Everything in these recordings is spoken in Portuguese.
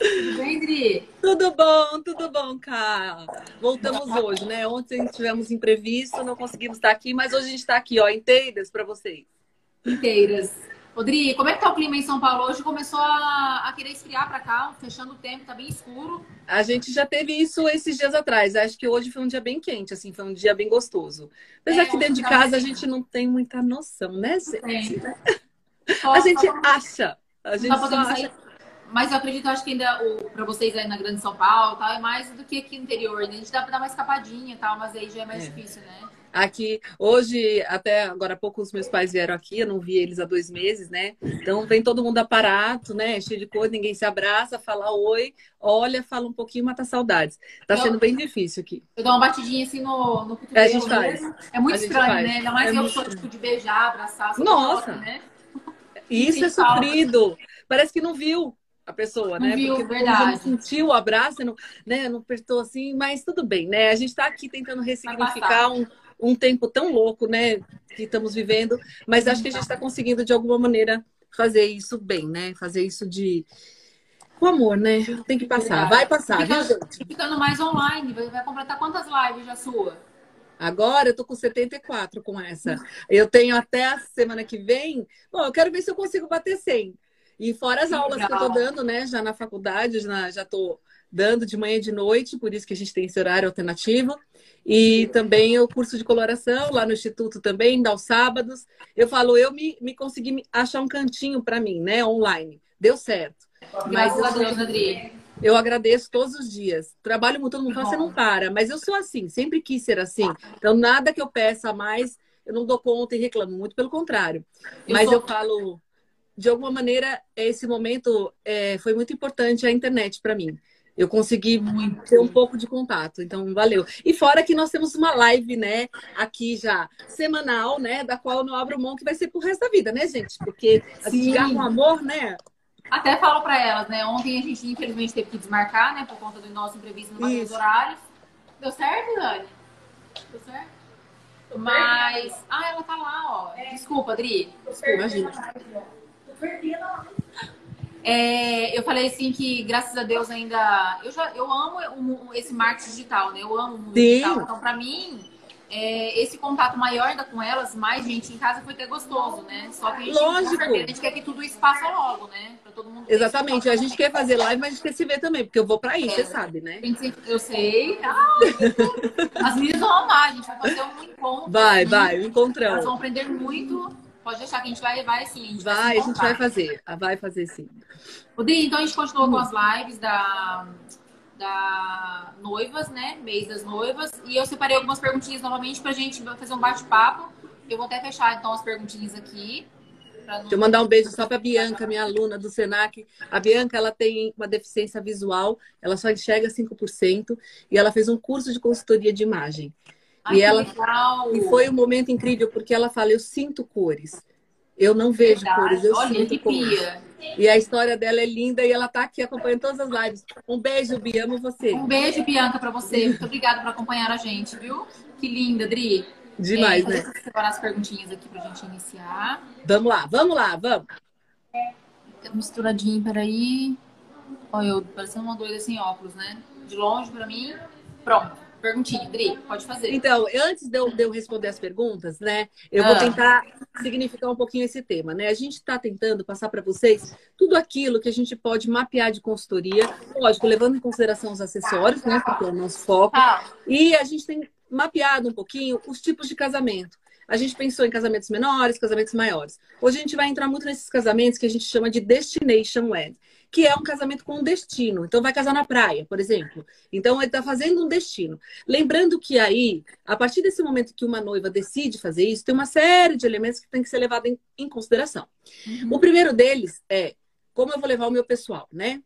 Tudo bem, Dri? Tudo bom, tudo bom, cara. Voltamos hoje, né? Ontem tivemos imprevisto, não conseguimos estar aqui, mas hoje a gente está aqui, ó, inteiras para vocês. Inteiras. Rodrigo, como é que tá o clima em São Paulo? Hoje começou a, a querer esfriar para cá, fechando o tempo, tá bem escuro. A gente já teve isso esses dias atrás. Acho que hoje foi um dia bem quente, assim, foi um dia bem gostoso. Apesar é, que dentro de casa a gente não tem muita noção, né, gente? A gente acha. A gente só acha. Mas eu acredito, acho que ainda para vocês aí na Grande São Paulo, tal, é mais do que aqui no interior, né? A gente dá para dar uma escapadinha tal, mas aí já é mais é. difícil, né? Aqui, hoje, até agora há pouco, os meus pais vieram aqui, eu não vi eles há dois meses, né? Então, vem todo mundo aparato, né? Cheio de coisa, ninguém se abraça, fala oi, olha, fala um pouquinho, mata saudades. Tá eu, sendo bem difícil aqui. Eu dou uma batidinha assim no, no cotovelo. É, a gente faz. É muito estranho, faz. né? Ainda mais é eu sou, tipo, de beijar, abraçar. Nossa! né? Isso é sofrido. Parece que não viu a pessoa, não né? Viu, Porque verdade. não sentiu o abraço, não, né? não apertou assim, mas tudo bem, né? A gente está aqui tentando ressignificar um, um tempo tão louco, né? Que estamos vivendo, mas acho que a gente está conseguindo de alguma maneira fazer isso bem, né? Fazer isso de com amor, né? Tem que passar, vai passar, viu, gente? Ficando mais online, vai completar quantas lives já sua? Agora eu tô com 74 com essa. Eu tenho até a semana que vem. Bom, eu quero ver se eu consigo bater 100. E fora as aulas que eu tô dando, né? Já na faculdade, já, já tô dando de manhã e de noite, por isso que a gente tem esse horário alternativo. E também o curso de coloração lá no Instituto também, dá os sábados. Eu falo, eu me, me consegui achar um cantinho para mim, né? Online. Deu certo. A Deus, Adri. Eu agradeço todos os dias. Trabalho muito, todo mundo fala, você não para. Mas eu sou assim, sempre quis ser assim. Então, nada que eu peça mais, eu não dou conta e reclamo. Muito pelo contrário. Eu Mas eu falo, de alguma maneira, esse momento é, foi muito importante a internet para mim. Eu consegui muito. ter um pouco de contato, então valeu. E fora que nós temos uma live, né, aqui já semanal, né, da qual eu não abro mão, que vai ser pro resto da vida, né, gente? Porque a gente com amor, né? Até falo para elas, né? Ontem a gente infelizmente teve que desmarcar, né, por conta do nosso imprevisto no dos horários. Deu certo, Dani? Deu certo? Mas. Ah, ela tá lá, ó. Desculpa, Adri. Desculpa, imagina. É, eu falei assim que, graças a Deus, ainda. Eu, já, eu amo esse marketing digital, né? Eu amo o mundo digital. Então, para mim, é, esse contato maior ainda com elas, mais gente em casa, foi até gostoso, né? Só que a gente, Lógico. Certeza, a gente quer que tudo isso passe logo, né? Pra todo mundo Exatamente. A gente quer fazer live, mas a gente quer se ver também, porque eu vou pra aí, é. você sabe, né? Eu sei. Ah, as meninas vão amar, a gente vai fazer um encontro. Vai, vai, um encontrão. Elas vão aprender muito. Pode deixar que a gente vai, vai sim. A gente vai, vai a gente vai fazer. Vai fazer sim. Rodrigo, então a gente continuou hum. com as lives da, da noivas, né? Mês das noivas. E eu separei algumas perguntinhas novamente pra gente fazer um bate-papo. Eu vou até fechar então as perguntinhas aqui. Não... Deixa eu mandar um beijo só para Bianca, minha aluna do Senac. A Bianca, ela tem uma deficiência visual, ela só enxerga 5% e ela fez um curso de consultoria de imagem. Ai, e ela legal. e foi um momento incrível porque ela fala: "Eu sinto cores. Eu não vejo Verdade. cores, eu Olha, sinto cores". E a história dela é linda e ela está aqui acompanhando todas as lives. Um beijo, Bia, amo você. Um beijo, Bianca, para você. Muito obrigada por acompanhar a gente, viu? Que linda, Dri. Demais, é, né? Deixa eu separar as perguntinhas aqui pra gente iniciar. Vamos lá, vamos lá, vamos. Misturadinho, peraí. Olha, eu parecendo uma doida sem óculos, né? De longe pra mim. Pronto. Perguntinha, Dri, pode fazer. Então, antes de eu, de eu responder as perguntas, né, eu ah. vou tentar significar um pouquinho esse tema, né? A gente está tentando passar para vocês tudo aquilo que a gente pode mapear de consultoria, lógico, levando em consideração os acessórios, né, porque é o nosso foco. Ah. E a gente tem mapeado um pouquinho os tipos de casamento. A gente pensou em casamentos menores, casamentos maiores. Hoje a gente vai entrar muito nesses casamentos que a gente chama de destination wed que é um casamento com um destino. Então, vai casar na praia, por exemplo. Então, ele está fazendo um destino. Lembrando que aí, a partir desse momento que uma noiva decide fazer isso, tem uma série de elementos que tem que ser levado em, em consideração. Uhum. O primeiro deles é como eu vou levar o meu pessoal, né?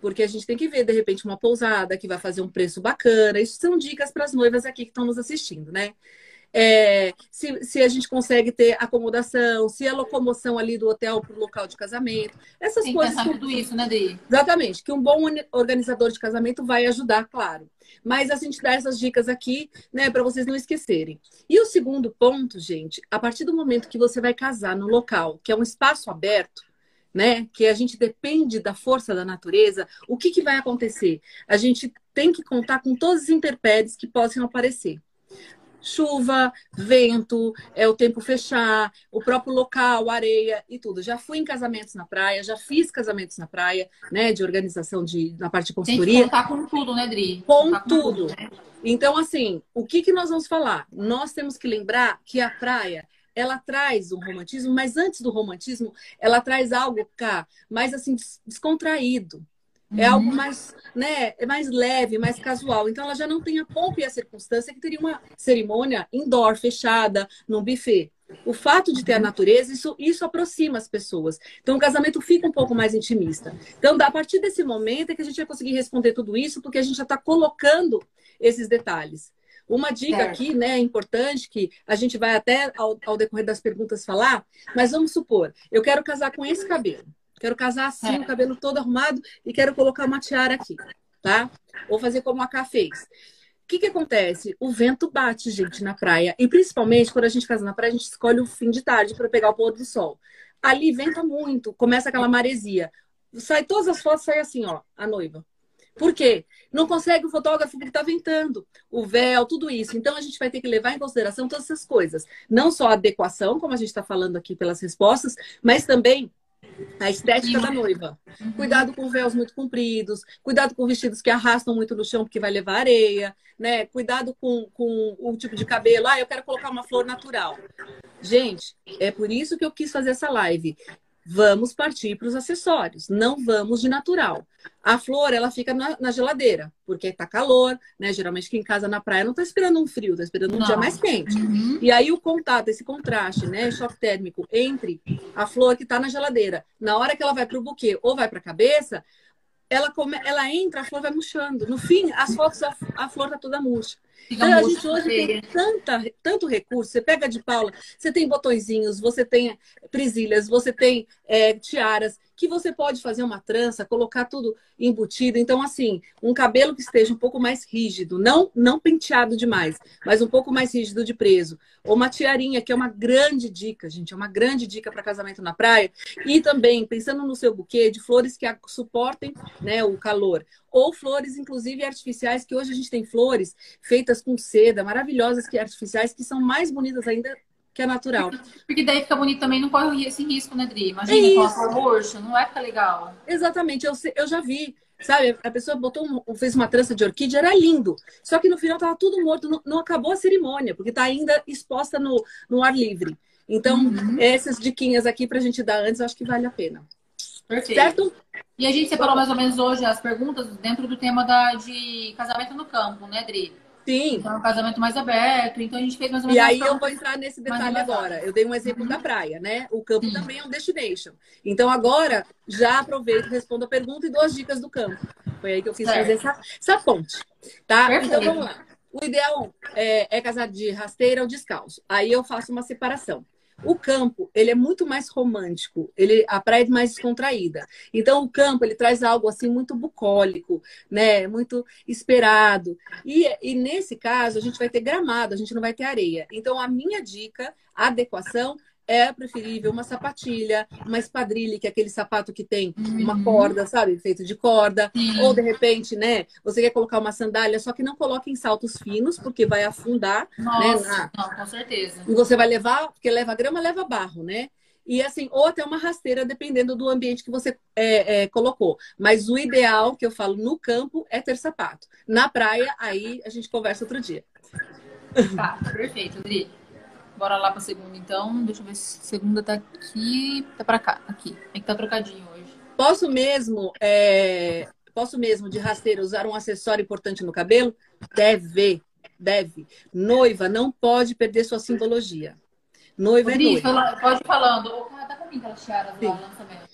Porque a gente tem que ver, de repente, uma pousada que vai fazer um preço bacana. Isso são dicas para as noivas aqui que estão nos assistindo, né? É, se, se a gente consegue ter acomodação, se a locomoção ali do hotel para o local de casamento, essas Tem coisas. Que tudo isso, né, Dei? Exatamente, que um bom organizador de casamento vai ajudar, claro. Mas a gente dá essas dicas aqui, né, para vocês não esquecerem. E o segundo ponto, gente, a partir do momento que você vai casar no local, que é um espaço aberto, né? Que a gente depende da força da natureza, o que, que vai acontecer? A gente tem que contar com todos os interpéries que possam aparecer chuva, vento, é o tempo fechar, o próprio local, areia e tudo. Já fui em casamentos na praia, já fiz casamentos na praia, né, de organização de na parte de consultoria. Tem que contar com tudo, né, Dri? Com, com tudo. tudo né? Então, assim, o que que nós vamos falar? Nós temos que lembrar que a praia ela traz um romantismo, mas antes do romantismo, ela traz algo cá mais assim descontraído. É uhum. algo mais, né, é mais leve, mais casual. Então ela já não tem a pompa e a circunstância que teria uma cerimônia indoor, fechada, num buffet. O fato de ter a uhum. natureza, isso, isso aproxima as pessoas. Então, o casamento fica um pouco mais intimista. Então, a partir desse momento é que a gente vai conseguir responder tudo isso, porque a gente já está colocando esses detalhes. Uma dica aqui, né, importante, que a gente vai até ao, ao decorrer das perguntas falar, mas vamos supor, eu quero casar com esse cabelo. Quero casar assim, é. o cabelo todo arrumado e quero colocar uma tiara aqui, tá? Ou fazer como a Cá fez. O que, que acontece? O vento bate, gente, na praia. E principalmente quando a gente casa na praia, a gente escolhe o fim de tarde para pegar o pôr do sol. Ali venta muito, começa aquela maresia. Sai todas as fotos, sai assim, ó, a noiva. Por quê? Não consegue o fotógrafo porque está ventando, o véu, tudo isso. Então a gente vai ter que levar em consideração todas essas coisas. Não só a adequação, como a gente está falando aqui pelas respostas, mas também a estética da noiva. Cuidado com véus muito compridos, cuidado com vestidos que arrastam muito no chão porque vai levar areia, né? Cuidado com, com o tipo de cabelo. Ah, eu quero colocar uma flor natural. Gente, é por isso que eu quis fazer essa live vamos partir para os acessórios, não vamos de natural. A flor, ela fica na, na geladeira, porque tá calor, né? Geralmente quem casa na praia não tá esperando um frio, tá esperando um não. dia mais quente. Uhum. E aí o contato, esse contraste, né? Choque térmico entre a flor que tá na geladeira, na hora que ela vai para o buquê ou vai para a cabeça, ela, come, ela entra, a flor vai murchando. No fim, as fotos, a, a flor tá toda murcha. Então, a gente hoje tem tanta, tanto recurso. Você pega de Paula, você tem botõezinhos, você tem presilhas, você tem é, tiaras que você pode fazer uma trança, colocar tudo embutido. Então, assim, um cabelo que esteja um pouco mais rígido, não, não penteado demais, mas um pouco mais rígido de preso. Ou uma tiarinha, que é uma grande dica, gente, é uma grande dica para casamento na praia. E também, pensando no seu buquê, de flores que suportem né, o calor. Ou flores, inclusive, artificiais, que hoje a gente tem flores feitas com seda, maravilhosas que artificiais, que são mais bonitas ainda que é natural. Porque daí fica bonito também, não corre esse risco, né, Dri? Imagina é cor roxa, não vai ficar legal. Exatamente, eu, eu já vi. Sabe, a pessoa botou um, fez uma trança de orquídea, era lindo. Só que no final tava tudo morto, não, não acabou a cerimônia, porque tá ainda exposta no, no ar livre. Então, uhum. essas diquinhas aqui pra gente dar antes, eu acho que vale a pena. Perfeito. Certo? E a gente separou mais ou menos hoje as perguntas dentro do tema da, de casamento no campo, né, Dri? Sim. Então, é um casamento mais aberto. Então, a gente fez mais ou menos. E aí, eu vou entrar nesse detalhe agora. Eu dei um exemplo uhum. da praia, né? O campo Sim. também é um destination. Então, agora, já aproveito, respondo a pergunta e dou as dicas do campo. Foi aí que eu quis certo. fazer essa, essa ponte. Tá? Perfeito. Então, vamos lá. O ideal é, é casar de rasteira ou descalço. Aí eu faço uma separação. O campo, ele é muito mais romântico, ele a praia é mais descontraída. Então o campo, ele traz algo assim muito bucólico, né? Muito esperado. E, e nesse caso, a gente vai ter gramado, a gente não vai ter areia. Então a minha dica, a adequação é preferível uma sapatilha, uma espadrilha, que é aquele sapato que tem uma uhum. corda, sabe? Feito de corda. Sim. Ou, de repente, né? Você quer colocar uma sandália, só que não coloque em saltos finos, porque vai afundar. Né, Nossa, né? Na... não, com certeza. E você vai levar, porque leva grama, leva barro, né? E assim, ou até uma rasteira, dependendo do ambiente que você é, é, colocou. Mas o ideal, que eu falo, no campo, é ter sapato. Na praia, aí a gente conversa outro dia. Tá, perfeito, Adri. Bora lá pra segunda, então. Deixa eu ver se segunda tá aqui. Tá pra cá, aqui. É que tá trocadinho hoje. Posso mesmo, é... posso mesmo de rasteira usar um acessório importante no cabelo? Deve, deve. Noiva não pode perder sua simbologia. Noiva Rodrigo, é noiva. Pode ir falando. Tá comigo aquela tiara do lançamento.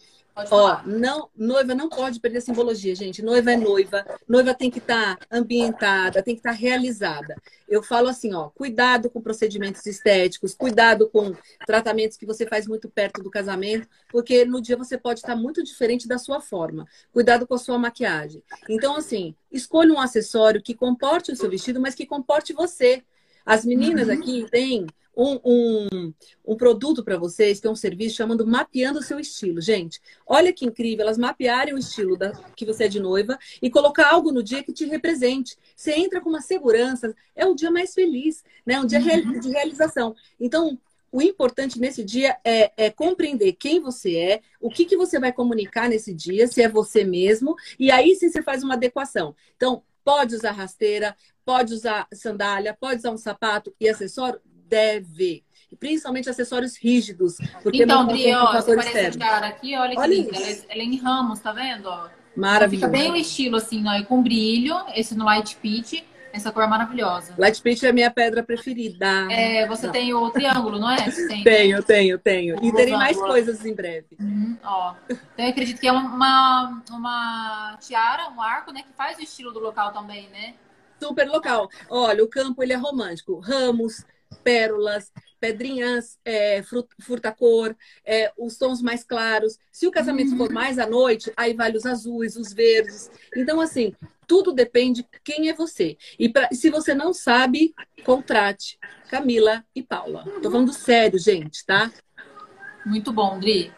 Ó, não, noiva não pode perder a simbologia, gente. Noiva é noiva. Noiva tem que estar tá ambientada, tem que estar tá realizada. Eu falo assim, ó, cuidado com procedimentos estéticos, cuidado com tratamentos que você faz muito perto do casamento, porque no dia você pode estar tá muito diferente da sua forma. Cuidado com a sua maquiagem. Então, assim, escolha um acessório que comporte o seu vestido, mas que comporte você. As meninas uhum. aqui têm um, um, um produto para vocês, que é um serviço chamado Mapeando o Seu Estilo. Gente, olha que incrível, elas mapearem o estilo da, que você é de noiva e colocar algo no dia que te represente. Você entra com uma segurança, é o dia mais feliz, né? Um dia uhum. de realização. Então, o importante nesse dia é, é, compreender quem você é, o que, que você vai comunicar nesse dia, se é você mesmo, e aí sim você faz uma adequação. Então, pode usar rasteira, pode usar sandália, pode usar um sapato e acessório? Deve. Principalmente acessórios rígidos. Porque então, Dri, ó, você aparece cara aqui, olha que olha linda. Ela, é, ela, é em ramos, tá vendo? Maravilhoso. Fica bem o estilo, assim, ó, com brilho, esse no light peach. Essa cor é maravilhosa. Light peach é a minha pedra preferida. É, você não. tem o triângulo, não é? Tem, tenho, tenho, tenho. E terei mais coisas em breve. Uhum, ó. Então eu acredito que é uma, uma tiara, um arco, né? Que faz o estilo do local também, né? Super local. Olha, o campo ele é romântico. Ramos, pérolas, pedrinhas, é, furta-cor, é, os tons mais claros. Se o casamento uhum. for mais à noite, aí vale os azuis, os verdes. Então, assim, tudo depende de quem é você. E pra, se você não sabe, contrate Camila e Paula. Tô falando sério, gente, tá? Muito bom, Dri.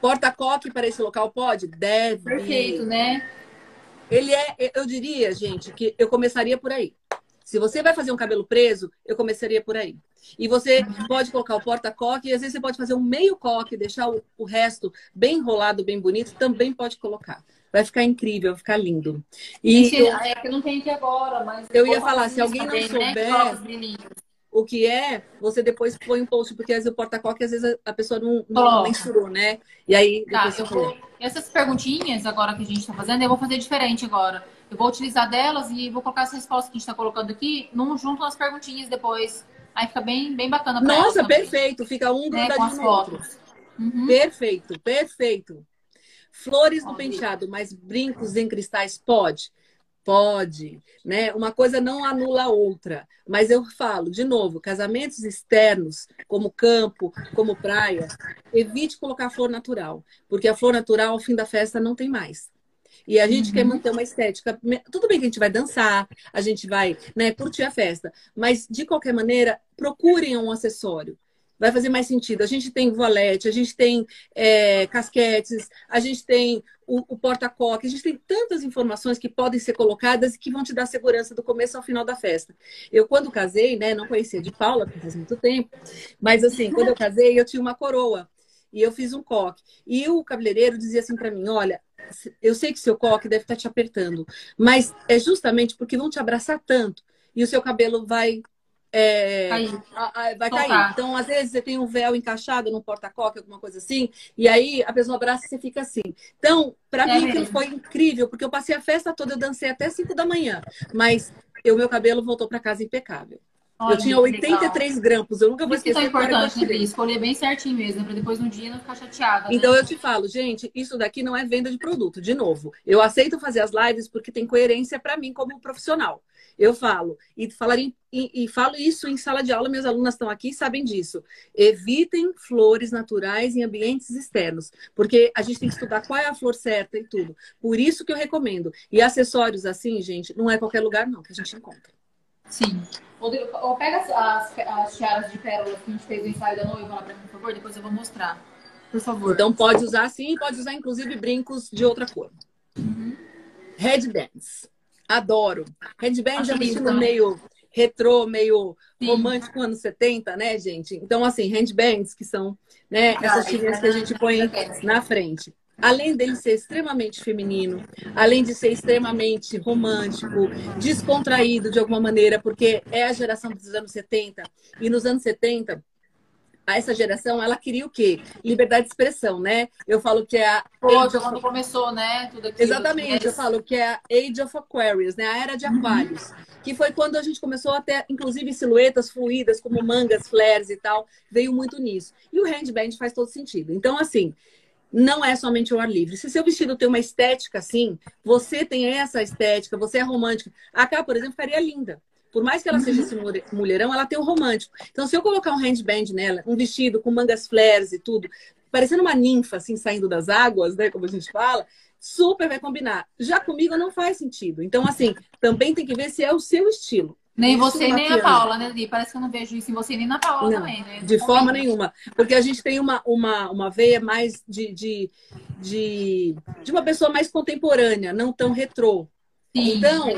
Porta-coque para esse local pode? Deve. Perfeito, né? Ele é, eu diria, gente, que eu começaria por aí. Se você vai fazer um cabelo preso, eu começaria por aí. E você pode colocar o porta-coque, e às vezes você pode fazer um meio coque, deixar o, o, resto bem enrolado, bem bonito, também pode colocar. Vai ficar incrível, vai ficar lindo. E Gente, eu, é que não tem aqui agora, mas. Eu ia falar, se alguém não né? O que é, você depois põe um post, porque às vezes o porta-coque, às vezes a pessoa não, não mensurou, né? E aí. Tá, eu vou... Essas perguntinhas agora que a gente está fazendo, eu vou fazer diferente agora. Eu vou utilizar delas e vou colocar as respostas que a gente está colocando aqui num, junto às perguntinhas depois. Aí fica bem, bem bacana Nossa, perfeito. Fica um né, grudadinho no outro. Uhum. Perfeito, perfeito. Flores no penteado, mas brincos em cristais pode? Pode, né? Uma coisa não anula a outra. Mas eu falo, de novo, casamentos externos, como campo, como praia, evite colocar flor natural, porque a flor natural, ao fim da festa, não tem mais. E a gente uhum. quer manter uma estética. Tudo bem que a gente vai dançar, a gente vai né, curtir a festa, mas de qualquer maneira, procurem um acessório. Vai fazer mais sentido. A gente tem volete, a gente tem é, casquetes, a gente tem o, o porta-coque, a gente tem tantas informações que podem ser colocadas e que vão te dar segurança do começo ao final da festa. Eu, quando casei, né, não conhecia de Paula, porque faz muito tempo, mas assim, quando eu casei, eu tinha uma coroa e eu fiz um coque. E o cabeleireiro dizia assim para mim: olha, eu sei que seu coque deve estar tá te apertando, mas é justamente porque vão te abraçar tanto e o seu cabelo vai é, cair. vai cair. Então, às vezes, você tem um véu encaixado no porta-coque, alguma coisa assim, e aí a pessoa abraça e você fica assim. Então, para é mim, foi incrível, porque eu passei a festa toda, eu dancei até 5 da manhã, mas o meu cabelo voltou para casa impecável. Olha, eu tinha 83 legal. grampos, eu nunca vou esquecer. Isso é importante, né? Escolher bem certinho mesmo, para depois no dia não ficar chateada. Né? Então eu te falo, gente, isso daqui não é venda de produto. De novo, eu aceito fazer as lives porque tem coerência para mim como profissional. Eu falo, e, falaria, e, e, falo isso em sala de aula, minhas alunas estão aqui e sabem disso. Evitem flores naturais em ambientes externos, porque a gente tem que estudar qual é a flor certa e tudo. Por isso que eu recomendo. E acessórios assim, gente, não é qualquer lugar não que a gente encontra. Sim. Rodrigo, pega as, as, as tiaras de pérolas que a gente fez no ensaio da noiva lá pra mim, por favor, depois eu vou mostrar. Por favor. Então pode usar sim, pode usar inclusive brincos de outra cor. Uhum. Headbands. Adoro. Headband Acho é um estilo meio retrô, meio Sim. romântico, anos 70, né, gente? Então, assim, handbands, que são né, essas tirinhas que a gente põe na frente além dele ser extremamente feminino, além de ser extremamente romântico, descontraído de alguma maneira, porque é a geração dos anos 70, e nos anos 70 essa geração, ela queria o quê? Liberdade de expressão, né? Eu falo que é a. Poxa, quando começou, né? Tudo aquilo, Exatamente, eu falo que é a Age of Aquarius, né? A era de uhum. aquários. Uhum. Que foi quando a gente começou a ter, inclusive, silhuetas fluídas, como mangas, flares e tal. Veio muito nisso. E o handband faz todo sentido. Então, assim, não é somente o ar livre. Se seu vestido tem uma estética assim, você tem essa estética, você é romântica. A cá, por exemplo, ficaria linda. Por mais que ela seja esse mulherão, ela tem o um romântico. Então, se eu colocar um handband nela, um vestido com mangas flares e tudo, parecendo uma ninfa, assim, saindo das águas, né? Como a gente fala, super vai combinar. Já comigo não faz sentido. Então, assim, também tem que ver se é o seu estilo. Nem você, nem a Paula, né, Li? Parece que eu não vejo isso em você nem na Paula não, também, né? De forma nenhuma. Porque a gente tem uma, uma, uma veia mais de, de, de, de uma pessoa mais contemporânea, não tão retrô. Sim, então,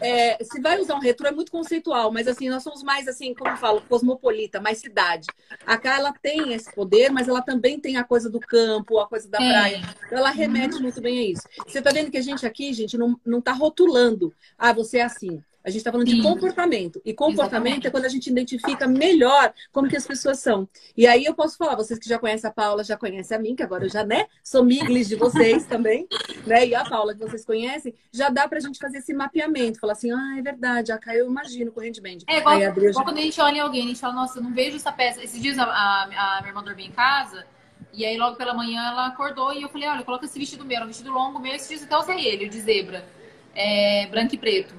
é, se vai usar um retrô é muito conceitual, mas assim, nós somos mais assim, como eu falo, cosmopolita, mais cidade. A cá ela tem esse poder, mas ela também tem a coisa do campo, a coisa da é. praia. Então ela remete uhum. muito bem a isso. Você tá vendo que a gente aqui, gente, não, não tá rotulando. Ah, você é assim. A gente está falando Sim. de comportamento. E comportamento Exatamente. é quando a gente identifica melhor como que as pessoas são. E aí eu posso falar, vocês que já conhecem a Paula, já conhecem a mim, que agora eu já, né, sou miglis de vocês também, né? E a Paula, que vocês conhecem, já dá pra gente fazer esse mapeamento. Falar assim, ah, é verdade, a Caio eu imagino com o handband. É igual, aí, igual já... quando a gente olha em alguém, a gente fala, nossa, eu não vejo essa peça. Esses dias a, a, a minha irmã dormia em casa, e aí logo pela manhã ela acordou e eu falei, olha, coloca esse vestido meu, era um vestido longo meu, esses dias até usei ele, de zebra, é, branco e preto.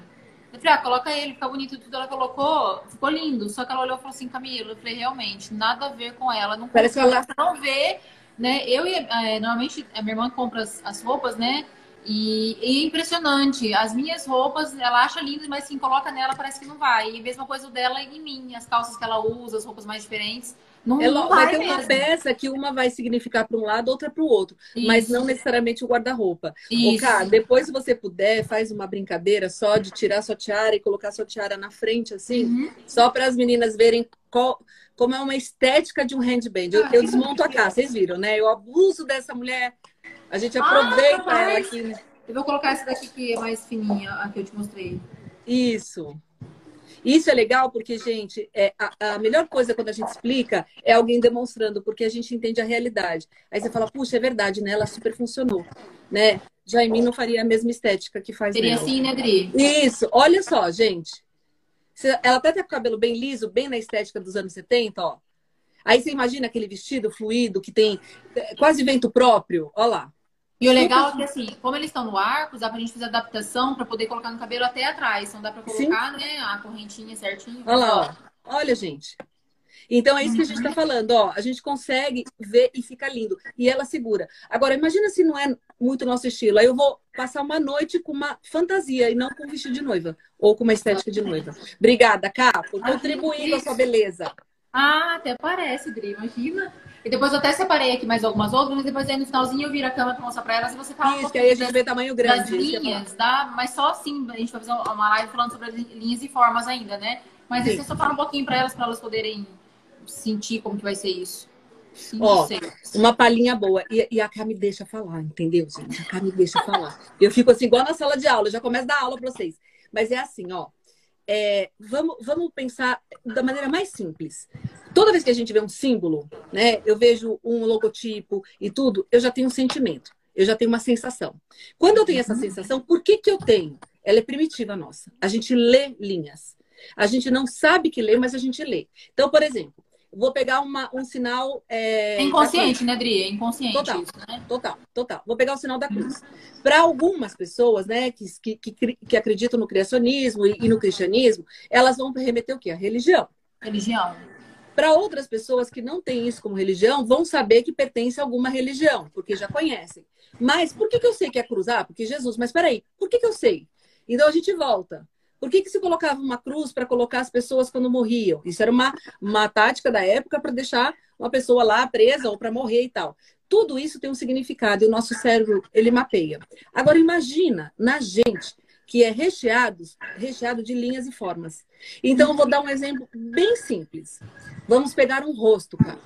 Eu falei, ah, coloca ele, fica bonito tudo. Ela colocou, ficou lindo. Só que ela olhou e falou assim, Camila, eu falei, realmente, nada a ver com ela. Não Parece que ela não vê, né? Eu é, normalmente a minha irmã compra as, as roupas, né? E, e, é impressionante. As minhas roupas, ela acha lindas, mas assim, coloca nela, parece que não vai. E a mesma coisa dela em mim, as calças que ela usa, as roupas mais diferentes. Não, é, não vai, vai ter mesmo. uma peça que uma vai significar para um lado, outra para o outro, Isso. mas não necessariamente o guarda-roupa. O cara, depois se você puder, faz uma brincadeira só de tirar sua tiara e colocar sua tiara na frente assim, uhum. só para as meninas verem qual, como é uma estética de um handband. Eu, eu desmonto a casa, vocês viram, né? Eu abuso dessa mulher. A gente aproveita ah, ela aqui. Né? Eu vou colocar essa daqui que é mais fininha, a que eu te mostrei. Isso. Isso é legal porque, gente, é, a, a, melhor coisa quando a gente explica é alguém demonstrando, porque a gente entende a realidade. Aí você fala, puxa, é verdade, né? Ela super funcionou, né? Já em mim não faria a mesma estética que faz Seria assim, né, Dri? Isso. Olha só, gente. Ela até tem o cabelo bem liso, bem na estética dos anos 70, ó. Aí você imagina aquele vestido fluido que tem é, quase vento próprio. Olha lá. E o legal é que, assim, como eles estão no arco, dá pra gente fazer adaptação para poder colocar no cabelo até atrás. Então dá pra colocar, Sim. né, a correntinha certinho. Olha lá, ó. Olha, gente. Então é isso que a gente está falando, ó. A gente consegue ver e fica lindo. E ela segura. Agora, imagina se não é muito nosso estilo. Aí eu vou passar uma noite com uma fantasia e não com um vestido de noiva. Ou com uma estética de noiva. Obrigada, Cá, por contribuir com a sua beleza. Ah, até parece, Dri, imagina. E depois eu até separei aqui mais algumas outras, mas depois aí no finalzinho eu viro a cama pra mostrar pra elas e você fala Isso, um que aí a gente vê tamanho grande. Das linhas, tá? Mas só assim, a gente vai fazer uma live falando sobre linhas e formas ainda, né? Mas Sim. aí você só fala um pouquinho pra elas, pra elas poderem sentir como que vai ser isso. Sim, Ó, uma palhinha boa. E, e a Cá me deixa falar, entendeu, gente? A Cá me deixa falar. Eu fico assim, igual na sala de aula, eu já começo a dar aula pra vocês. Mas é assim, ó. É, vamos, vamos pensar da maneira mais simples. Toda vez que a gente vê um símbolo, né, eu vejo um logotipo e tudo, eu já tenho um sentimento, eu já tenho uma sensação. Quando eu tenho essa sensação, por que, que eu tenho? Ela é primitiva nossa. A gente lê linhas. A gente não sabe que lê, mas a gente lê. Então, por exemplo, vou pegar uma, um sinal. É, é inconsciente, né, Adri? É inconsciente total, isso, né? Total, total. Vou pegar o sinal da cruz. Para algumas pessoas, né, que, que, que, acreditam no criacionismo e, e, no cristianismo, elas vão remeter o quê? A religião. Religião. Para outras pessoas que não têm isso como religião, vão saber que pertence a alguma religião, porque já conhecem. Mas por que, que eu sei que é cruzar? Ah, porque Jesus. Mas peraí, por que, que eu sei? Então a gente volta. Por que, que se colocava uma cruz para colocar as pessoas quando morriam? Isso era uma, uma tática da época para deixar uma pessoa lá presa ou para morrer e tal. Tudo isso tem um significado e o nosso cérebro ele mapeia. Agora imagina na gente que é recheado, recheado de linhas e formas. Então eu vou dar um exemplo bem simples. Vamos pegar um rosto, cara.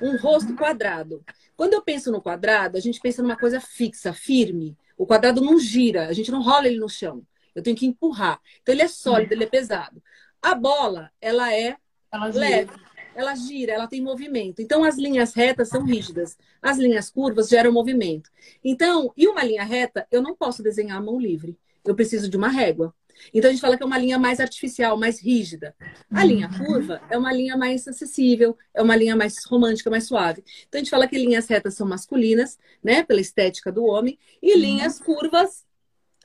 Um rosto quadrado. Quando eu penso no quadrado, a gente pensa numa coisa fixa, firme. O quadrado não gira, a gente não rola ele no chão. Eu tenho que empurrar. Então ele é sólido, ele é pesado. A bola, ela é ela leve, ela gira, ela tem movimento. Então as linhas retas são rígidas, as linhas curvas geram movimento. Então, e uma linha reta, eu não posso desenhar a mão livre. Eu preciso de uma régua. Então a gente fala que é uma linha mais artificial, mais rígida. A linha curva é uma linha mais acessível, é uma linha mais romântica, mais suave. Então a gente fala que linhas retas são masculinas, né, pela estética do homem, e linhas curvas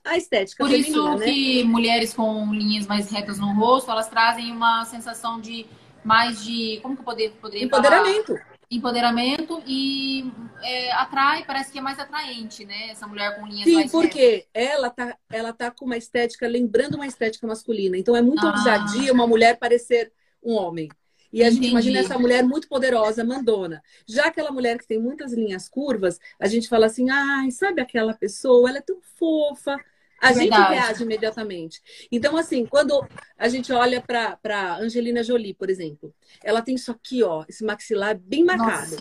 a estética Por feminina, isso né? que mulheres com linhas mais retas no rosto, elas trazem uma sensação de mais de como que eu poder, poderia empoderamento. Falar? empoderamento e é, atrai, parece que é mais atraente, né? Essa mulher com linhas Sim, mais porque ela tá, ela tá com uma estética, lembrando uma estética masculina. Então é muito ah. ousadia uma mulher parecer um homem. E a Entendi. gente imagina essa mulher muito poderosa, mandona. Já aquela mulher que tem muitas linhas curvas, a gente fala assim: ai, sabe aquela pessoa? Ela é tão fofa. A Verdade. gente reage imediatamente. Então, assim, quando a gente olha para Angelina Jolie, por exemplo, ela tem isso aqui, ó, esse maxilar bem marcado.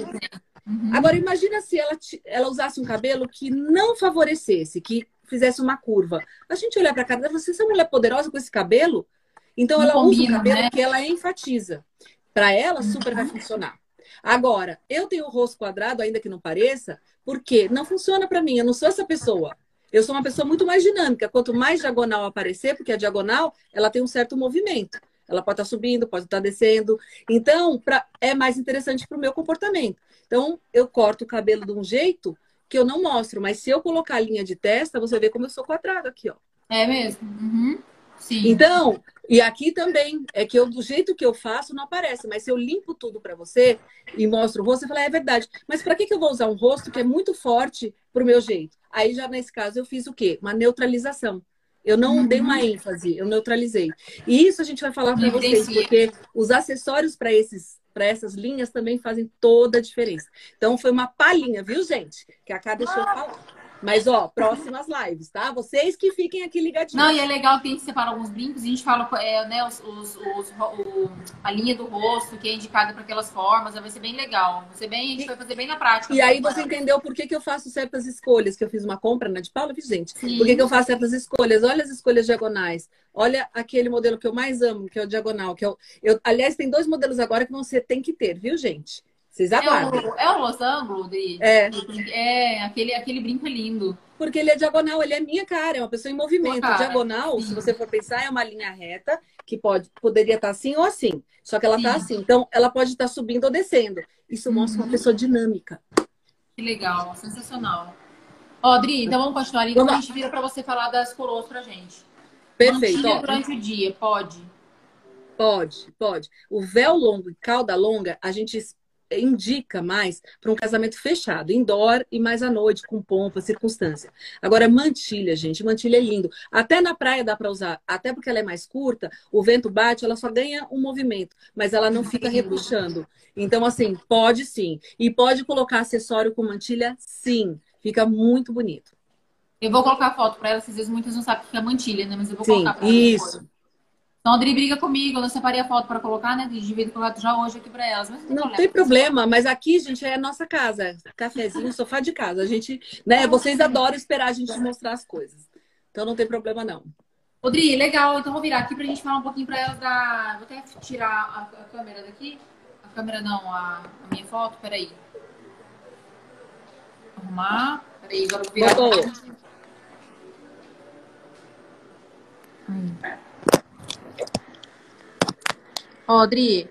Uhum. Agora, imagina se ela, ela usasse um cabelo que não favorecesse, que fizesse uma curva. A gente olhar para a cara dela você, essa mulher poderosa com esse cabelo? Então, não ela combina, usa o cabelo né? que ela enfatiza. Para ela, super vai funcionar. Agora, eu tenho o rosto quadrado, ainda que não pareça, porque não funciona para mim. Eu não sou essa pessoa. Eu sou uma pessoa muito mais dinâmica. Quanto mais diagonal aparecer, porque a diagonal ela tem um certo movimento. Ela pode estar tá subindo, pode estar tá descendo. Então, pra, é mais interessante para o meu comportamento. Então, eu corto o cabelo de um jeito que eu não mostro, mas se eu colocar a linha de testa, você vê como eu sou quadrado aqui, ó. É mesmo? Uhum. Sim. Então, e aqui também, é que eu, do jeito que eu faço, não aparece. Mas se eu limpo tudo para você e mostro o rosto, você fala, é verdade. Mas para que, que eu vou usar um rosto que é muito forte pro meu jeito? Aí já nesse caso eu fiz o quê? Uma neutralização. Eu não uhum. dei uma ênfase, eu neutralizei. E isso a gente vai falar para vocês, porque os acessórios para esses para essas linhas também fazem toda a diferença. Então foi uma palhinha, viu, gente? Que a Cá deixou ah. falar. Mas, ó, próximas lives, tá? Vocês que fiquem aqui ligadinhos. Não, e é legal que a gente separa alguns brincos e a gente fala é, né, os, os, os o, a linha do rosto, que é indicada para aquelas formas. Vai ser bem legal. Vai ser bem, a gente e, vai fazer bem na prática. E aí você entendeu por que, que eu faço certas escolhas, que eu fiz uma compra na de Paula, fiz, gente. Sim. Por que, que eu faço certas escolhas? Olha as escolhas diagonais. Olha aquele modelo que eu mais amo, que é o diagonal. Que é eu, aliás, tem dois modelos agora que você tem que ter, viu, gente? Vocês aguardem. É o, é o losango de, é. é aquele, aquele brinco lindo. Porque ele é diagonal, ele é minha cara, é uma pessoa em movimento. diagonal, sim. se você for pensar, é uma linha reta que pode, poderia estar assim ou assim. Só que ela está assim. Então, ela pode estar subindo ou descendo. Isso mostra uhum. uma pessoa dinâmica. Que legal, sensacional. Ó, Dri, então vamos continuar. Então vamos... a gente vira para você falar das coroas pra gente. Perfeito. Mantilha durante o dia, pode? Pode, pode. O véu longo e cauda longa, a gente indica mais para um casamento fechado, indoor e mais à noite, com pompa, circunstância. Agora, mantilha, gente, mantilha é lindo. Até na praia dá para usar, até porque ela é mais curta, o vento bate, ela só ganha um movimento, mas ela não fica repuxando. Então, assim, pode sim. E pode colocar acessório com mantilha, sim. Fica muito bonito. Eu vou colocar foto para ela, às vezes muitas não sabem o que é mantilha, né? Mas eu vou sim, colocar pra Isso. Depois. Então, a Adri briga comigo, eu não separei a foto para colocar, né? Devia ter colocado já hoje aqui para elas. Não tem, não problema. tem problema, mas aqui, gente, é a nossa casa. Cafezinho, sofá de casa. A gente, né? Vocês adoram esperar a gente mostrar as coisas. Então não tem problema, não. Odri, legal. Então vou virar aqui pra gente falar um pouquinho para elas da. Vou até tirar a, a, câmera daqui. A câmera não, a, a minha foto, peraí. Arrumar. Peraí, agora vou virar. Voltou. Hum. Ó, Adri.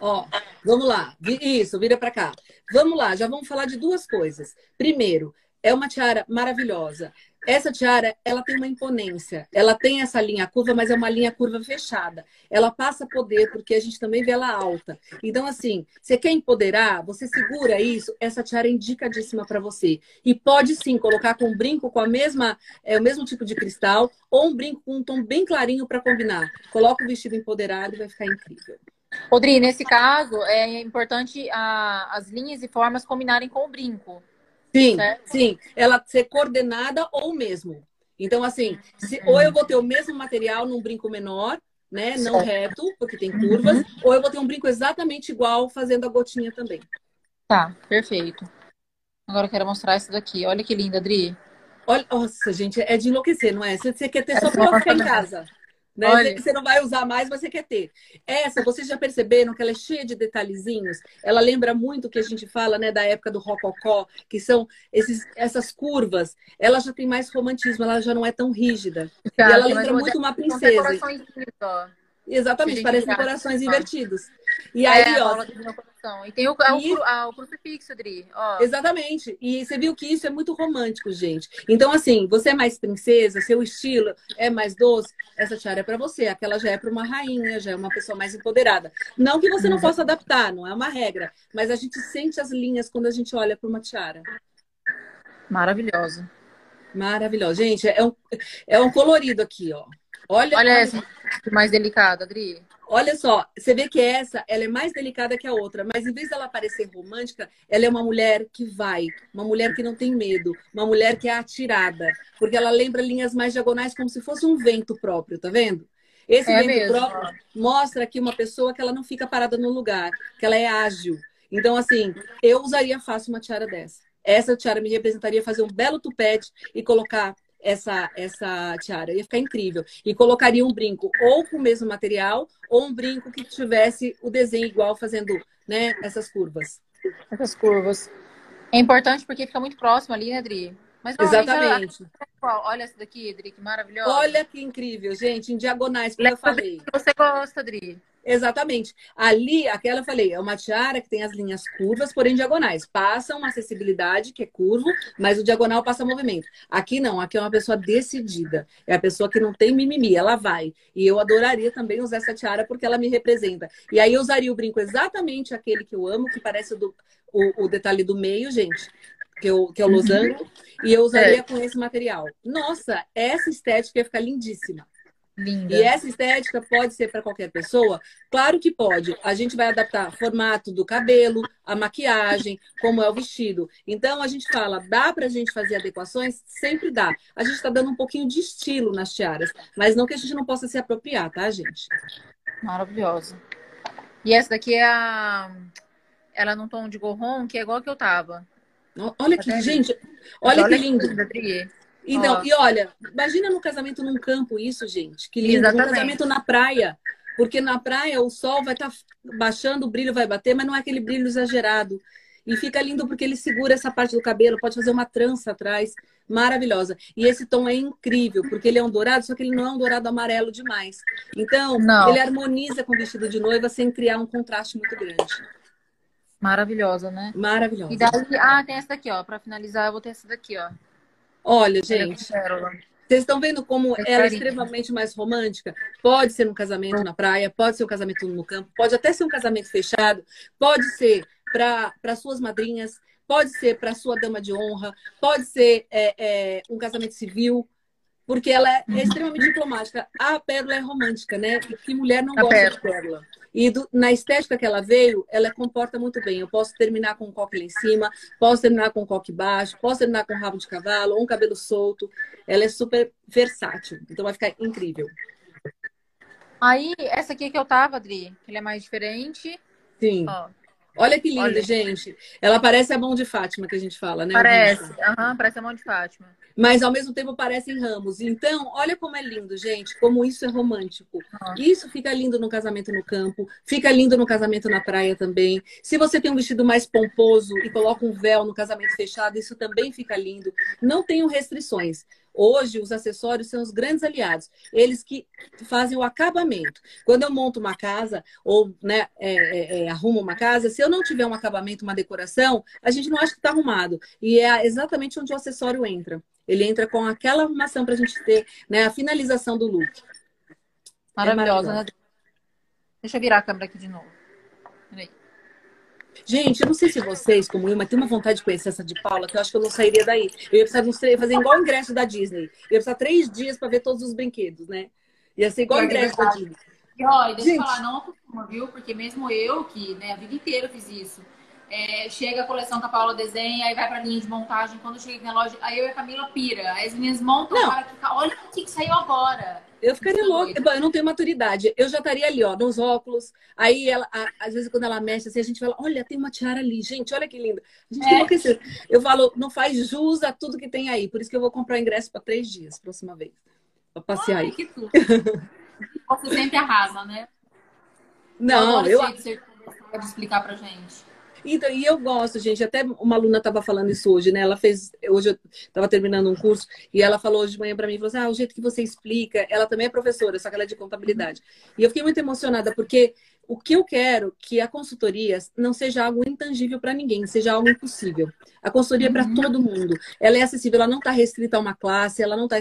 Ó, vamos lá. Isso, vira para cá. Vamos lá, já vamos falar de duas coisas. Primeiro, é uma tiara maravilhosa. Essa tiara, ela tem uma imponência. Ela tem essa linha curva, mas é uma linha curva fechada. Ela passa poder, porque a gente também vê ela alta. Então, assim, você quer empoderar, você segura isso, essa tiara é indicadíssima para você. E pode sim colocar com um brinco com a mesma, é, o mesmo tipo de cristal, ou um brinco com um tom bem clarinho para combinar. Coloca o vestido empoderado e vai ficar incrível. Rodri, nesse caso, é importante a, as linhas e formas combinarem com o brinco. Sim, certo? sim. Ela ser coordenada ou mesmo. Então, assim, se, ou eu vou ter o mesmo material num brinco menor, né? Não reto, porque tem curvas, uhum. ou eu vou ter um brinco exatamente igual fazendo a gotinha também. Tá, perfeito. Agora eu quero mostrar isso daqui. Olha que linda, Adri. Olha, nossa, gente, é de enlouquecer, não é? Você quer ter só pra ficar em casa. Né? Olha. Você não vai usar mais, mas você quer ter. Essa, vocês já perceberam que ela é cheia de detalhezinhos? Ela lembra muito o que a gente fala, né, da época do rococó, que são esses, essas curvas. Ela já tem mais romantismo, ela já não é tão rígida. Tá, e ela lembra muito uma princesa. Exatamente, parecem corações invertidos. E é, aí, ó, bênção. E tem o, e... o, o crucifixo, Adri. Ó. Exatamente. E você viu que isso é muito romântico, gente. Então, assim, você é mais princesa, seu estilo é mais doce, essa tiara é para você. Aquela já é para uma rainha, já é uma pessoa mais empoderada. Não que você não possa adaptar, não é uma regra. Mas a gente sente as linhas quando a gente olha para uma tiara. Maravilhosa. Maravilhosa. Gente, é um, é um colorido aqui, ó. Olha, olha essa mais delicada, Adri. Olha só, você vê que essa, ela é mais delicada que a outra, mas em vez dela parecer romântica, ela é uma mulher que vai, uma mulher que não tem medo, uma mulher que é atirada, porque ela lembra linhas mais diagonais como se fosse um vento próprio, tá vendo? Esse é vento mesmo. próprio mostra aqui uma pessoa que ela não fica parada no lugar, que ela é ágil. Então, assim, eu usaria fácil uma tiara dessa. Essa tiara me representaria fazer um belo tupete e colocar essa, essa tiara. Ia ficar incrível. E colocaria um brinco ou com o mesmo material, ou um brinco que tivesse o desenho igual, fazendo né, essas curvas. Essas curvas. É importante porque fica muito próximo ali, né, Adri? Mas, Exatamente. Olha essa daqui, Adri, que maravilhosa. Olha que incrível, gente, em diagonais, como Leva eu falei. Você gosta, Adri. Exatamente. Ali, aquela eu falei, é uma tiara que tem as linhas curvas, porém diagonais. Passa uma acessibilidade, que é curvo, mas o diagonal passa movimento. Aqui não, aqui é uma pessoa decidida. É a pessoa que não tem mimimi, ela vai. E eu adoraria também usar essa tiara porque ela me representa. E aí eu usaria o brinco exatamente aquele que eu amo, que parece do, o, o detalhe do meio, gente. Que, eu, que é o losango, e eu usaria é. com esse material. Nossa, essa estética ia ficar lindíssima. Linda. E essa estética pode ser para qualquer pessoa? Claro que pode. A gente vai adaptar formato do cabelo, a maquiagem, como é o vestido. Então a gente fala, dá para a gente fazer adequações? Sempre dá. A gente está dando um pouquinho de estilo nas tiaras, mas não que a gente não possa se apropriar, tá, gente? Maravilhosa. E essa daqui é a. Ela num tom de gorron, que é igual que eu tava. Olha que, gente, olha, olha que lindo. Que então, e olha, imagina no casamento num campo isso, gente. Que lindo. Exatamente. Um casamento na praia. Porque na praia o sol vai estar tá baixando, o brilho vai bater, mas não é aquele brilho exagerado. E fica lindo porque ele segura essa parte do cabelo, pode fazer uma trança atrás, maravilhosa. E esse tom é incrível, porque ele é um dourado, só que ele não é um dourado amarelo demais. Então, não. ele harmoniza com o vestido de noiva sem criar um contraste muito grande. Maravilhosa, né? Maravilhosa. E daí, ah, tem essa daqui, ó. Para finalizar, eu vou ter essa daqui, ó. Olha, gente. Vocês estão vendo como ela é extremamente mais romântica? Pode ser um casamento na praia, pode ser um casamento no campo, pode até ser um casamento fechado, pode ser para suas madrinhas, pode ser para sua dama de honra, pode ser é, é, um casamento civil, porque ela é, extremamente diplomática. A pérola é romântica, né? Que mulher não a gosta pérola. de pérola? E do, na estética que ela veio, ela comporta muito bem. Eu posso terminar com um coque lá em cima, posso terminar com um coque baixo, posso terminar com um rabo de cavalo ou um cabelo solto. Ela é super versátil, então vai ficar incrível. Aí, essa aqui que eu tava, Adri, que ele é mais diferente. Sim. Ó. Olha que linda, gente. Ela parece a mão de Fátima que a gente fala, né? Parece, uhum, parece a mão de Fátima mas ao mesmo tempo parecem ramos. Então, olha como é lindo, gente, como isso é romântico. Isso fica lindo no casamento no campo, fica lindo no casamento na praia também. Se você tem um vestido mais pomposo e coloca um véu no casamento fechado, isso também fica lindo. Não tenho restrições. Hoje, os acessórios são os grandes aliados, eles que fazem o acabamento. Quando eu monto uma casa ou né, é, é, é, arrumo uma casa, se eu não tiver um acabamento, uma decoração, a gente não acha que está arrumado. E é exatamente onde o acessório entra. Ele entra com aquela arrumação para a gente ter né, a finalização do look. Maravilhosa, é né? Deixa eu virar a câmera aqui de novo. Peraí. Gente, eu não sei se vocês, como eu, mas tem uma vontade de conhecer essa de Paula, que eu acho que eu não sairia daí. Eu ia precisar fazer igual o ingresso da Disney. Eu ia precisar três dias para ver todos os brinquedos, né? Ia ser igual o ingresso da Disney. E olha, deixa Gente. eu falar, não acostuma, viu? Porque mesmo eu, que né, a vida inteira fiz isso, é, chega a coleção que a Paula desenha, aí vai pra linha de montagem. Quando chega na loja, aí eu e a Camila pira. Aí as meninas montam, não. cara, olha o que saiu agora. Eu ficaria louca. Eu não tenho maturidade. Eu já estaria ali, ó, nos óculos. Aí, ela, a, às vezes, quando ela mexe assim, a gente fala: Olha, tem uma tiara ali, gente, olha que linda. A gente é. enlouqueceu. Eu falo: Não faz jus a tudo que tem aí. Por isso que eu vou comprar o ingresso para três dias, próxima vez. Pra passear Ai, aí. Que tudo. Você sempre arrasa, né? Não, eu. Você pode explicar pra gente. Então, e eu gosto, gente. Até uma aluna estava falando isso hoje, né? Ela fez. Hoje eu estava terminando um curso e ela falou hoje de manhã para mim: falou assim, ah, o jeito que você explica. Ela também é professora, só que ela é de contabilidade. E eu fiquei muito emocionada, porque o que eu quero que a consultoria não seja algo intangível para ninguém, seja algo impossível. A consultoria é para uhum. todo mundo. Ela é acessível, ela não está restrita a uma classe, ela não está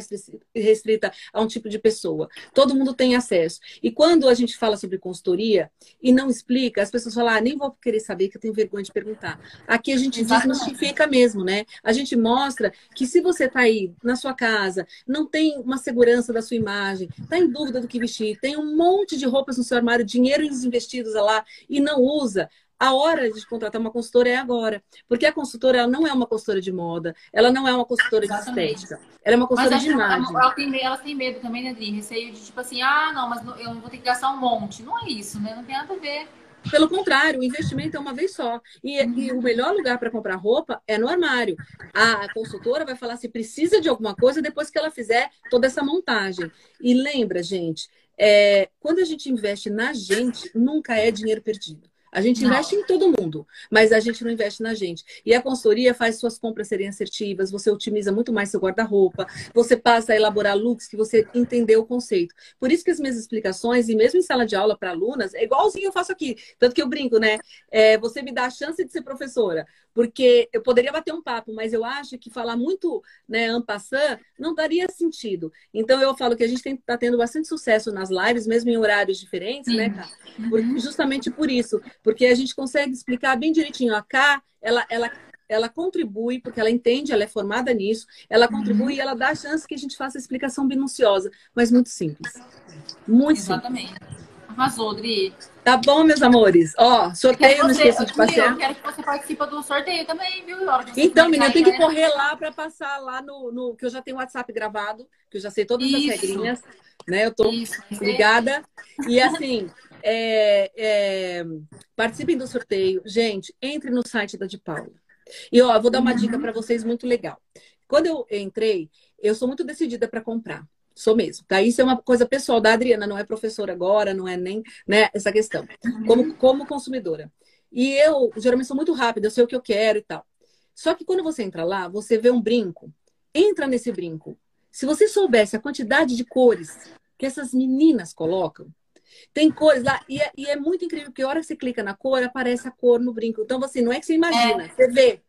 restrita a um tipo de pessoa. Todo mundo tem acesso. E quando a gente fala sobre consultoria e não explica, as pessoas falam, ah, nem vou querer saber, que eu tenho vergonha de perguntar. Aqui a gente desmistifica mesmo, né? A gente mostra que se você está aí na sua casa, não tem uma segurança da sua imagem, está em dúvida do que vestir, tem um monte de roupas no seu armário, dinheiro investidos lá e não usa, a hora de contratar uma consultora é agora. Porque a consultora ela não é uma consultora de moda, ela não é uma consultora Exatamente. de estética. Ela é uma consultora de imagem. Ela tem, ela tem medo também, né, Dri? Receio de tipo assim, ah, não, mas eu vou ter que gastar um monte. Não é isso, né? Não tem nada a ver. Pelo contrário, o investimento é uma vez só. E, uhum. e o melhor lugar para comprar roupa é no armário. A consultora vai falar se precisa de alguma coisa depois que ela fizer toda essa montagem. E lembra, gente, é, quando a gente investe na gente, nunca é dinheiro perdido. A gente não. investe em todo mundo, mas a gente não investe na gente. E a consultoria faz suas compras serem assertivas, você otimiza muito mais seu guarda-roupa, você passa a elaborar looks que você entendeu o conceito. Por isso que as minhas explicações, e mesmo em sala de aula para alunas, é igualzinho eu faço aqui. Tanto que eu brinco, né? É, você me dá a chance de ser professora, porque eu poderia bater um papo, mas eu acho que falar muito, né, ampassant, não daria sentido. Então eu falo que a gente está tendo bastante sucesso nas lives, mesmo em horários diferentes, né, Sim. né, cara? Por, uhum. justamente por isso porque a gente consegue explicar bem direitinho. A K, ela, ela, ela contribui, porque ela entende, ela é formada nisso, ela contribui uhum. e ela dá a chance que a gente faça a explicação minuciosa, mas muito simples. Muito Exatamente. simples. Arrasou, Dri. Tá bom, meus amores. Ó, sorteio, não esqueça de passar. Eu quero que você participe do sorteio também, viu? Então, menina, tem que né? correr lá para passar lá no, no, Que eu já tenho o WhatsApp gravado, que eu já sei todas Isso. as regrinhas, né? Eu tô Isso. ligada. E assim, é, é, participem do sorteio. Gente, entre no site da De Paula. E ó, vou dar uma dica para vocês muito legal. Quando eu entrei, eu sou muito decidida para comprar. Sou mesmo, tá? Isso é uma coisa pessoal da Adriana, não é professora agora, não é nem né, essa questão. Como, como consumidora. E eu, geralmente, sou muito rápida, eu sei o que eu quero e tal. Só que quando você entra lá, você vê um brinco, entra nesse brinco. Se você soubesse a quantidade de cores que essas meninas colocam, tem cores lá, e é, e é, muito incrível, porque a hora que você clica na cor, aparece a cor no brinco. Então, você não é que você imagina, é. você vê.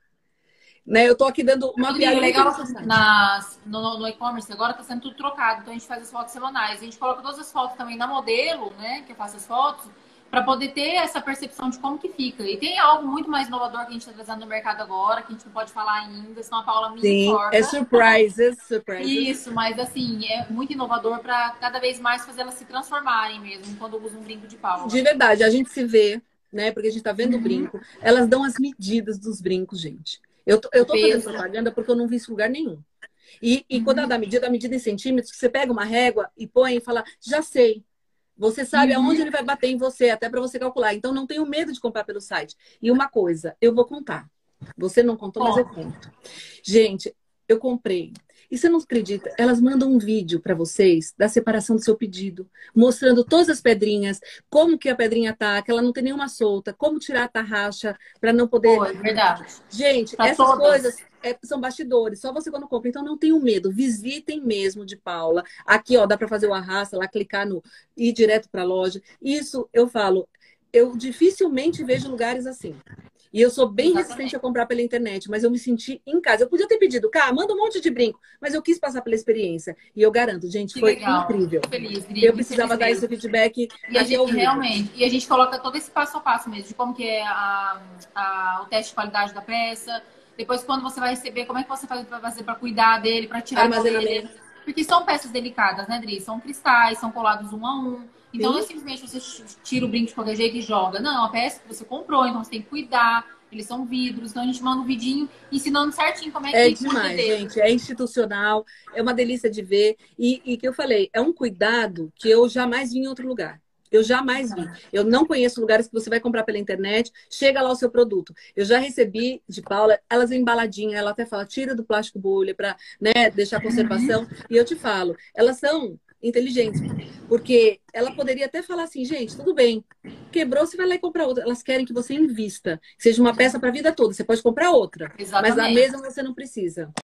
Né? Eu tô aqui dando uma piada. legal nas, no, no e-commerce agora está sendo tudo trocado. Então a gente faz as fotos semanais. A gente coloca todas as fotos também na modelo, né? Que eu faço as fotos para poder ter essa percepção de como que fica. E tem algo muito mais inovador que a gente está trazendo no mercado agora, que a gente não pode falar ainda, senão a Paula me Sim, importa. é surprises, surprises. Isso, mas assim, é muito inovador para cada vez mais fazer elas se transformarem mesmo, quando usam um brinco de Paula. De verdade, a gente se vê, né, porque a gente está vendo o uhum. brinco, elas dão as medidas dos brincos, gente. Eu tô, eu tô fazendo propaganda porque eu não vi isso em lugar nenhum. E, e uhum. quando ela dá medida, a medida em centímetros, você pega uma régua e põe e fala, já sei, você sabe uhum. aonde ele vai bater em você, até para você calcular. Então, não tenho medo de comprar pelo site. E uma coisa, eu vou contar. Você não contou, oh. mas eu conto. Gente, eu comprei. E você não acredita? Elas mandam um vídeo para vocês da separação do seu pedido, mostrando todas as pedrinhas, como que a pedrinha tá, que ela não tem nenhuma solta, como tirar a tarraxa para não poder. Oh, é verdade. Gente, pra essas todas. coisas é, são bastidores, só você quando compra. Então não tenham medo, visitem mesmo de Paula. Aqui, ó, dá para fazer o arrasta lá, clicar no ir direto para a loja. Isso eu falo, eu dificilmente vejo lugares assim. E eu sou bem Exatamente. resistente a comprar pela internet, mas eu me senti em casa. Eu podia ter pedido, cá, manda um monte de brinco, mas eu quis passar pela experiência. E eu garanto, gente, que foi legal. incrível. Feliz, eu precisava dar esse feedback. E a gente, realmente, e a gente coloca todo esse passo a passo mesmo, de como que é a, a, o teste de qualidade da peça, depois, quando você vai receber, como é que você vai fazer para cuidar dele, para tirar dele? Porque são peças delicadas, né, Dri? São cristais, são colados um a um. Então, Sim. não é simplesmente você tira o brinco de qualquer jeito e joga. Não, é uma peça que você comprou, então você tem que cuidar. Eles são vidros, então a gente manda um vidinho ensinando certinho como é que É demais, gente. É institucional, é uma delícia de ver. E, e que eu falei, é um cuidado que eu jamais vi em outro lugar. Eu jamais vi. Eu não conheço lugares que você vai comprar pela internet, chega lá o seu produto. Eu já recebi de Paula, elas embaladinhas, ela até fala, tira do plástico bolha para né, deixar conservação. Uhum. E eu te falo, elas são inteligentes, porque ela poderia até falar assim, gente, tudo bem, quebrou, você vai lá e compra outra. Elas querem que você invista, seja uma peça para a vida toda. Você pode comprar outra, Exatamente. mas a mesma você não precisa.